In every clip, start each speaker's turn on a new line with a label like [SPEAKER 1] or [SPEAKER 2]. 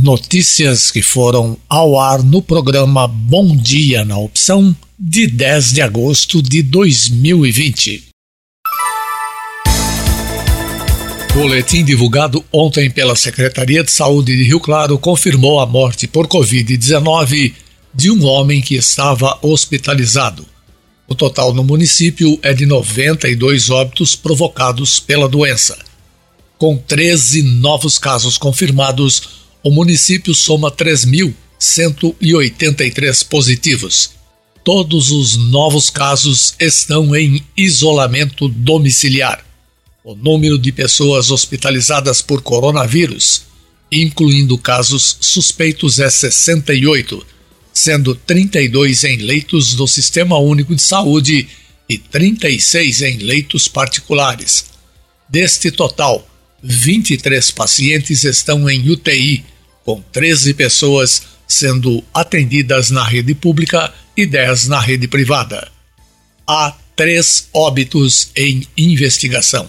[SPEAKER 1] Notícias que foram ao ar no programa Bom Dia na Opção de 10 de agosto de 2020. Boletim divulgado ontem pela Secretaria de Saúde de Rio Claro confirmou a morte por Covid-19 de um homem que estava hospitalizado. O total no município é de 92 óbitos provocados pela doença. Com 13 novos casos confirmados, o município soma 3.183 positivos. Todos os novos casos estão em isolamento domiciliar. O número de pessoas hospitalizadas por coronavírus, incluindo casos suspeitos, é 68, sendo 32 em leitos do Sistema Único de Saúde e 36 em leitos particulares. Deste total, 23 pacientes estão em UTI, com 13 pessoas sendo atendidas na rede pública e 10 na rede privada. Há três óbitos em investigação.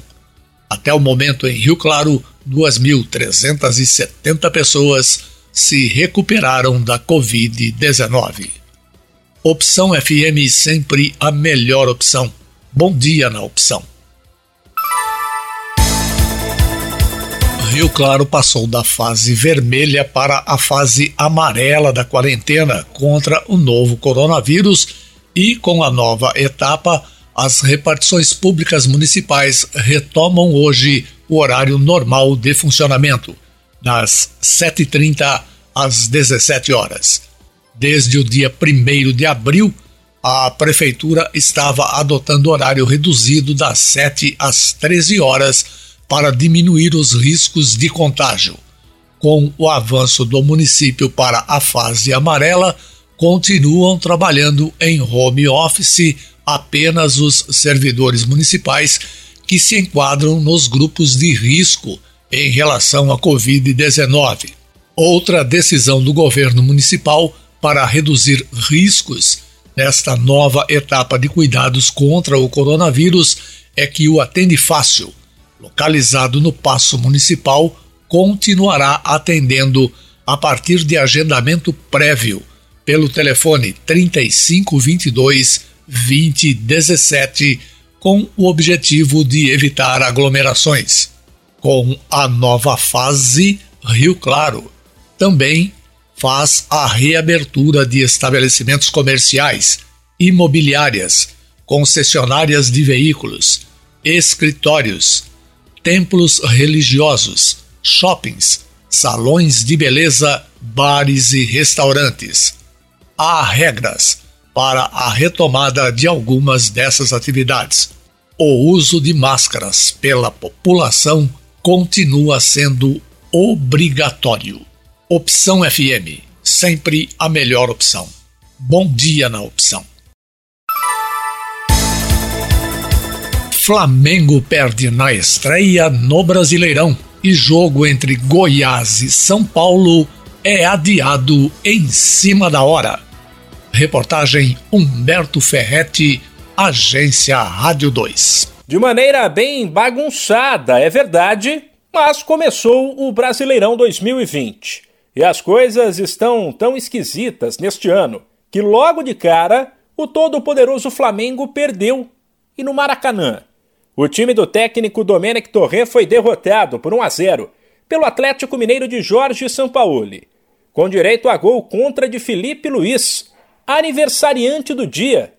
[SPEAKER 1] Até o momento, em Rio Claro, 2.370 pessoas se recuperaram da Covid-19. Opção FM sempre a melhor opção. Bom dia na opção. Rio Claro passou da fase vermelha para a fase amarela da quarentena contra o novo coronavírus e, com a nova etapa, as repartições públicas municipais retomam hoje o horário normal de funcionamento, das 7h30 às 17 horas. Desde o dia 1 de abril, a Prefeitura estava adotando horário reduzido das 7 às 13 horas para diminuir os riscos de contágio. Com o avanço do município para a fase amarela, continuam trabalhando em home office apenas os servidores municipais que se enquadram nos grupos de risco em relação à Covid-19. Outra decisão do governo municipal para reduzir riscos nesta nova etapa de cuidados contra o coronavírus é que o Atende Fácil, localizado no Paço Municipal, continuará atendendo a partir de agendamento prévio pelo telefone 3522 2017 com o objetivo de evitar aglomerações. Com a nova fase, Rio Claro também faz a reabertura de estabelecimentos comerciais, imobiliárias, concessionárias de veículos, escritórios, templos religiosos, shoppings, salões de beleza, bares e restaurantes. Há regras para a retomada de algumas dessas atividades. O uso de máscaras pela população continua sendo obrigatório. Opção FM, sempre a melhor opção. Bom dia na opção. Flamengo perde na estreia no Brasileirão e jogo entre Goiás e São Paulo é adiado em cima da hora. Reportagem Humberto Ferretti, Agência Rádio 2.
[SPEAKER 2] De maneira bem bagunçada, é verdade, mas começou o Brasileirão 2020. E as coisas estão tão esquisitas neste ano que logo de cara o todo-poderoso Flamengo perdeu. E no Maracanã, o time do técnico Domenech Torre foi derrotado por 1 a 0 pelo Atlético Mineiro de Jorge Sampaoli, com direito a gol contra de Felipe Luiz, aniversariante do dia,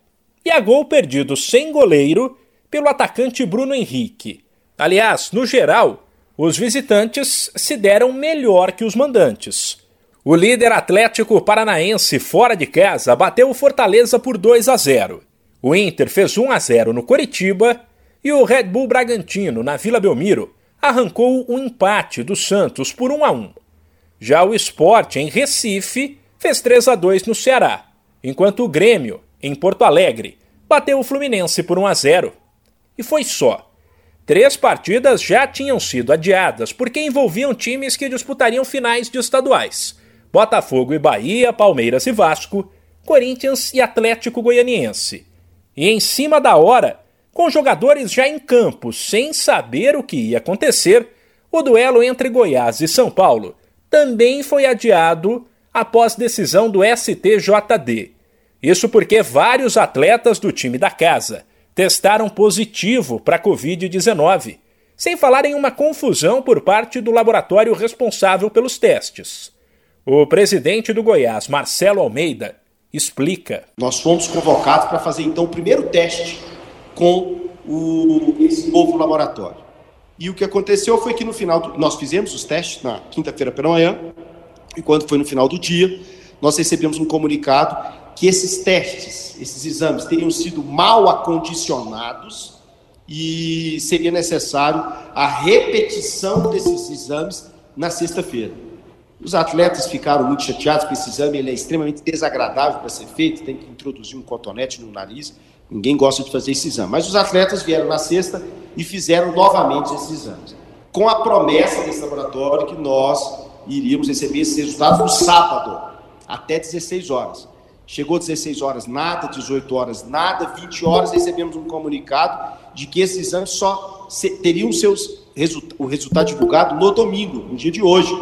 [SPEAKER 2] e a gol perdido sem goleiro pelo atacante Bruno Henrique. Aliás, no geral, os visitantes se deram melhor que os mandantes. O líder Atlético Paranaense fora de casa bateu o Fortaleza por 2 a 0. O Inter fez 1 a 0 no Coritiba e o Red Bull Bragantino, na Vila Belmiro, arrancou um empate do Santos por 1 a 1. Já o Sport, em Recife, fez 3 a 2 no Ceará, enquanto o Grêmio, em Porto Alegre, bateu o Fluminense por 1 a 0. E foi só. Três partidas já tinham sido adiadas porque envolviam times que disputariam finais de estaduais: Botafogo e Bahia, Palmeiras e Vasco, Corinthians e Atlético Goianiense. E em cima da hora, com jogadores já em campo, sem saber o que ia acontecer, o duelo entre Goiás e São Paulo também foi adiado após decisão do STJD. Isso porque vários atletas do time da casa testaram positivo para a Covid-19, sem falar em uma confusão por parte do laboratório responsável pelos testes. O presidente do Goiás, Marcelo Almeida, explica.
[SPEAKER 3] Nós fomos convocados para fazer então o primeiro teste com o, esse novo laboratório. E o que aconteceu foi que no final, do, nós fizemos os testes na quinta-feira pela manhã, e quando foi no final do dia, nós recebemos um comunicado que esses testes, esses exames, teriam sido mal acondicionados e seria necessário a repetição desses exames na sexta-feira. Os atletas ficaram muito chateados com esse exame, ele é extremamente desagradável para ser feito, tem que introduzir um cotonete no nariz, ninguém gosta de fazer esse exame. Mas os atletas vieram na sexta e fizeram novamente esses exames, com a promessa desse laboratório que nós iríamos receber esses resultados no sábado, até 16 horas. Chegou 16 horas, nada, 18 horas, nada, 20 horas, recebemos um comunicado de que esses exames só teriam seus, o resultado divulgado no domingo, no dia de hoje.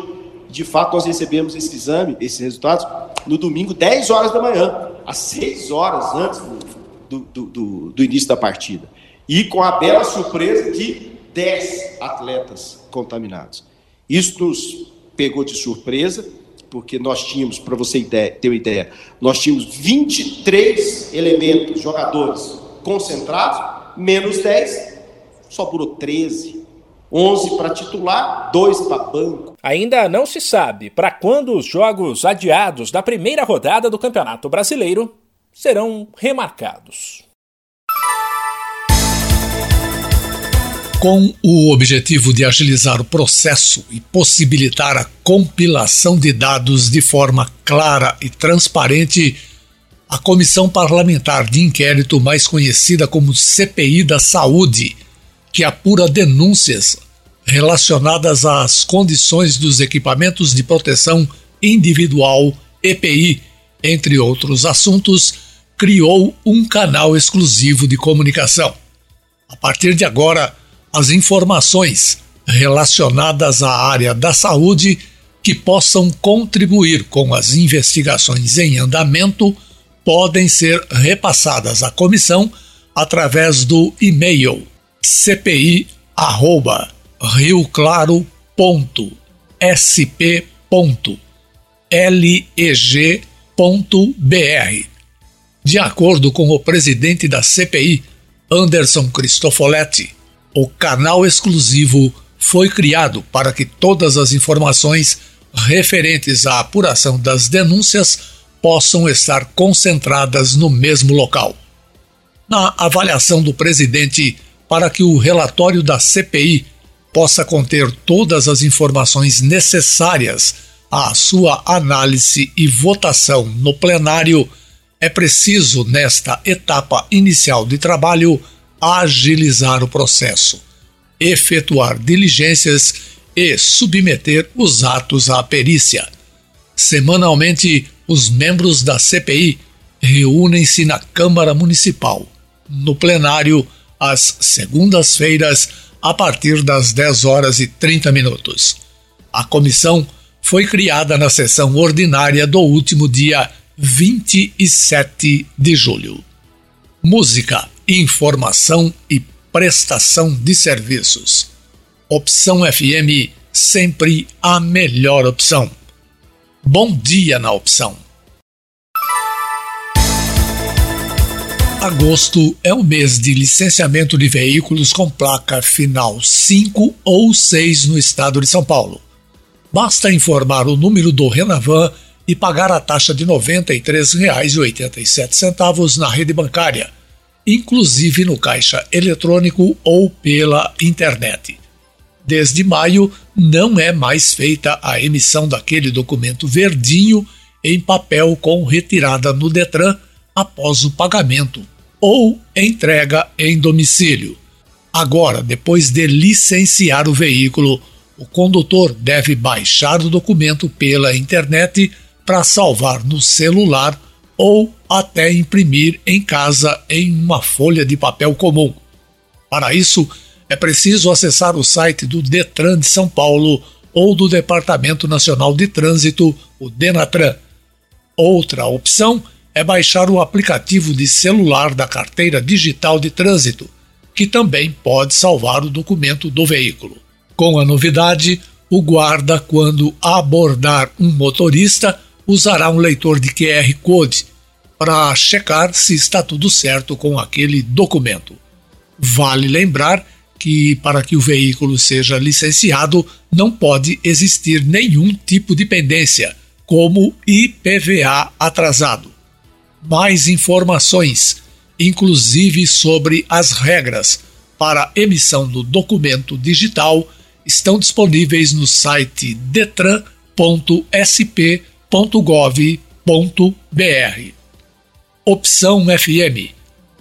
[SPEAKER 3] De fato, nós recebemos esse exame, esses resultados, no domingo, 10 horas da manhã, às 6 horas antes do, do, do, do início da partida. E com a bela surpresa de 10 atletas contaminados. Isso nos pegou de surpresa, porque nós tínhamos, para você ter uma ideia, nós tínhamos 23 elementos, jogadores concentrados, menos 10, sobrou 13. 11 para titular, 2 para banco.
[SPEAKER 2] Ainda não se sabe para quando os jogos adiados da primeira rodada do Campeonato Brasileiro serão remarcados.
[SPEAKER 1] Com o objetivo de agilizar o processo e possibilitar a compilação de dados de forma clara e transparente, a Comissão Parlamentar de Inquérito, mais conhecida como CPI da Saúde, que apura denúncias relacionadas às condições dos equipamentos de proteção individual, EPI, entre outros assuntos, criou um canal exclusivo de comunicação. A partir de agora, as informações relacionadas à área da saúde que possam contribuir com as investigações em andamento podem ser repassadas à comissão através do e-mail cpi@rioclaro.sp.leg.br. De acordo com o presidente da CPI, Anderson Cristofoletti, o canal exclusivo foi criado para que todas as informações referentes à apuração das denúncias possam estar concentradas no mesmo local. Na avaliação do presidente, para que o relatório da CPI possa conter todas as informações necessárias à sua análise e votação no plenário, é preciso, nesta etapa inicial de trabalho, agilizar o processo, efetuar diligências e submeter os atos à perícia. Semanalmente, os membros da CPI reúnem-se na Câmara Municipal, no plenário, às segundas-feiras, a partir das 10 horas e 30 minutos. A comissão foi criada na sessão ordinária do último dia 27 de julho. Música informação e prestação de serviços. Opção FM, sempre a melhor opção. Bom dia na opção. Agosto é o mês de licenciamento de veículos com placa final 5 ou 6 no estado de São Paulo. Basta informar o número do Renavan e pagar a taxa de R$ 93,87 na rede bancária inclusive no caixa eletrônico ou pela internet. Desde maio, não é mais feita a emissão daquele documento verdinho em papel com retirada no Detran após o pagamento ou entrega em domicílio. Agora, depois de licenciar o veículo, o condutor deve baixar o documento pela internet para salvar no celular ou até imprimir em casa em uma folha de papel comum. Para isso, é preciso acessar o site do Detran de São Paulo ou do Departamento Nacional de Trânsito, o Denatran. Outra opção é baixar o aplicativo de celular da carteira digital de trânsito, que também pode salvar o documento do veículo. Com a novidade, o guarda, quando abordar um motorista, usará um leitor de QR Code para checar se está tudo certo com aquele documento. Vale lembrar que, para que o veículo seja licenciado, não pode existir nenhum tipo de pendência, como IPVA atrasado. Mais informações, inclusive sobre as regras para emissão do documento digital, estão disponíveis no site detran.sp.gov.br. Opção FM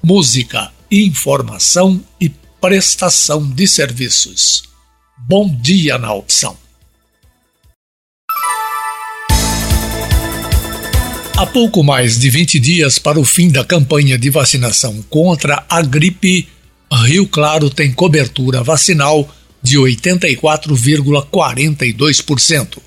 [SPEAKER 1] Música, informação e prestação de serviços. Bom dia na opção. Há pouco mais de 20 dias para o fim da campanha de vacinação contra a gripe, Rio Claro tem cobertura vacinal de 84,42%.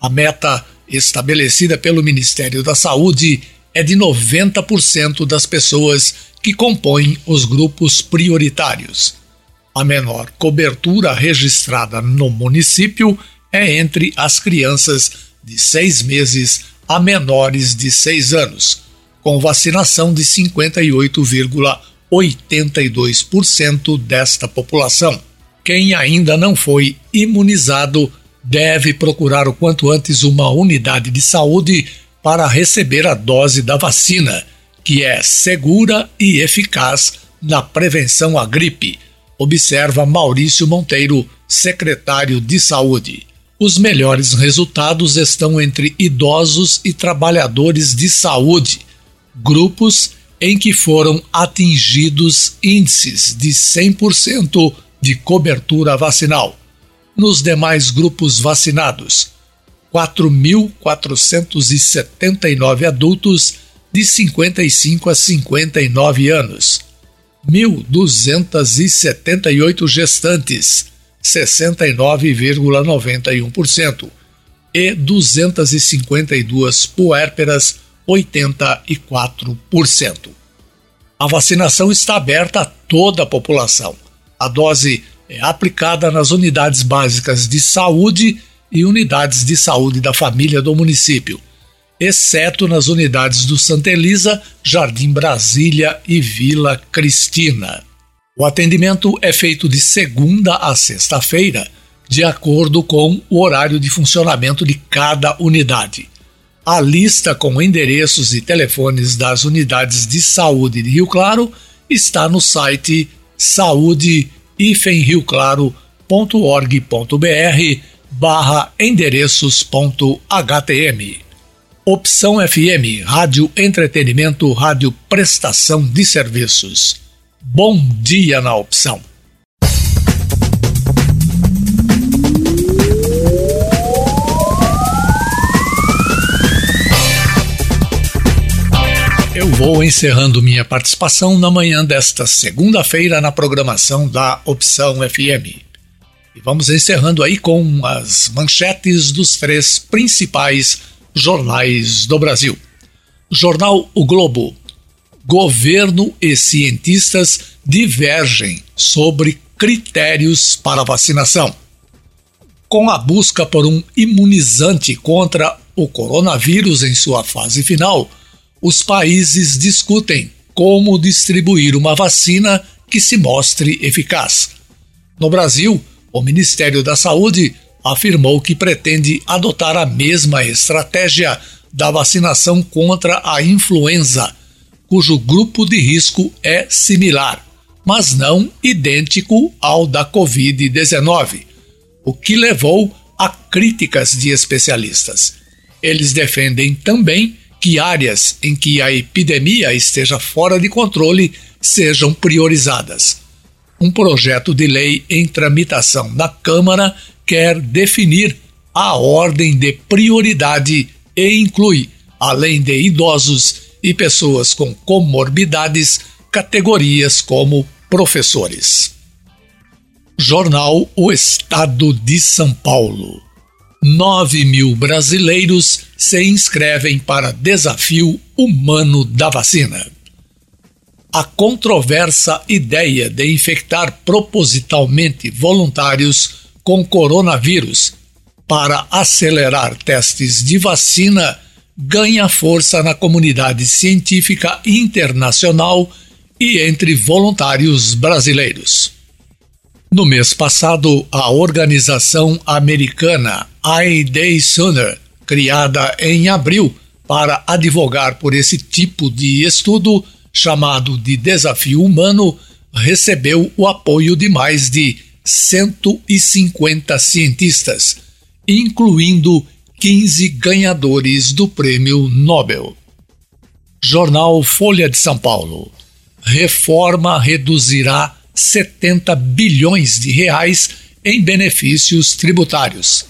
[SPEAKER 1] A meta estabelecida pelo Ministério da Saúde é de 90% das pessoas que compõem os grupos prioritários. A menor cobertura registrada no município é entre as crianças de seis meses a menores de seis anos, com vacinação de 58,82% desta população. Quem ainda não foi imunizado deve procurar o quanto antes uma unidade de saúde para receber a dose da vacina, que é segura e eficaz na prevenção à gripe, observa Maurício Monteiro, secretário de Saúde. Os melhores resultados estão entre idosos e trabalhadores de saúde, grupos em que foram atingidos índices de 100% de cobertura vacinal. Nos demais grupos vacinados, 4.479 adultos de 55 a 59 anos, 1.278 gestantes, 69,91%, e 252 puérperas, 84%. A vacinação está aberta a toda a população. A dose é aplicada nas unidades básicas de saúde e unidades de saúde da família do município, exceto nas unidades do Santa Elisa, Jardim Brasília e Vila Cristina. O atendimento é feito de segunda a sexta-feira, de acordo com o horário de funcionamento de cada unidade. A lista com endereços e telefones das unidades de saúde de Rio Claro está no site saúde-rioclaro.org.br barra endereços.htm. Opção FM, Rádio Entretenimento, Rádio Prestação de Serviços. Bom dia na opção. Eu vou encerrando minha participação na manhã desta segunda-feira na programação da Opção FM. E vamos encerrando aí com as manchetes dos três principais jornais do Brasil. Jornal O Globo. Governo e cientistas divergem sobre critérios para vacinação. Com a busca por um imunizante contra o coronavírus em sua fase final, os países discutem como distribuir uma vacina que se mostre eficaz. No Brasil, o Ministério da Saúde afirmou que pretende adotar a mesma estratégia da vacinação contra a influenza, cujo grupo de risco é similar, mas não idêntico ao da Covid-19, o que levou a críticas de especialistas. Eles defendem também que áreas em que a epidemia esteja fora de controle sejam priorizadas um projeto de lei em tramitação na Câmara quer definir a ordem de prioridade e inclui, além de idosos e pessoas com comorbidades, categorias como professores. Jornal O Estado de São Paulo. 9 mil brasileiros se inscrevem para desafio humano da vacina. A controversa ideia de infectar propositalmente voluntários com coronavírus para acelerar testes de vacina ganha força na comunidade científica internacional e entre voluntários brasileiros. No mês passado, a organização americana I Day Sooner, criada em abril para advogar por esse tipo de estudo, chamado de desafio humano, recebeu o apoio de mais de 150 cientistas, incluindo 15 ganhadores do Prêmio Nobel. Jornal Folha de São Paulo. Reforma reduzirá 70 bilhões de reais em benefícios tributários.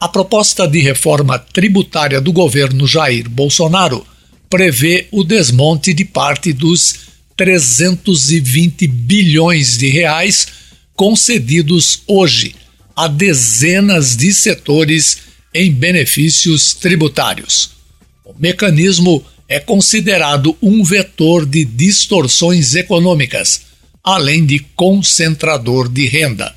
[SPEAKER 1] A proposta de reforma tributária do governo Jair Bolsonaro prevê o desmonte de parte dos 320 bilhões de reais concedidos hoje a dezenas de setores em benefícios tributários. O mecanismo é considerado um vetor de distorções econômicas além de concentrador de renda.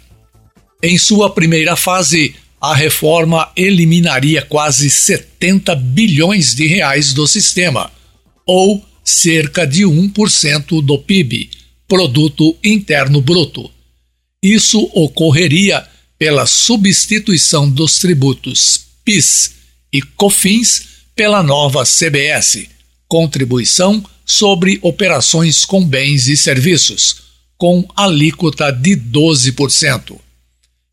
[SPEAKER 1] Em sua primeira fase, a reforma eliminaria quase 70 bilhões de reais do sistema, ou cerca de 1% do PIB, Produto Interno Bruto. Isso ocorreria pela substituição dos tributos PIS e COFINS pela nova CBS, Contribuição sobre Operações com Bens e Serviços com alíquota de 12%.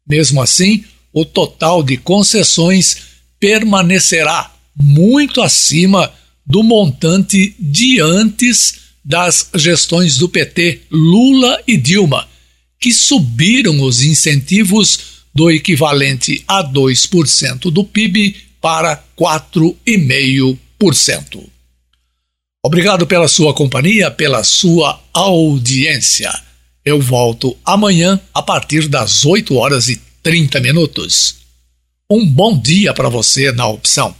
[SPEAKER 1] Mesmo assim, o total de concessões permanecerá muito acima do montante de antes das gestões do PT Lula e Dilma, que subiram os incentivos do equivalente a 2% do PIB para 4,5%. Obrigado pela sua companhia, pela sua audiência. Eu volto amanhã a partir das 8 horas e 30 minutos. Um bom dia para você na opção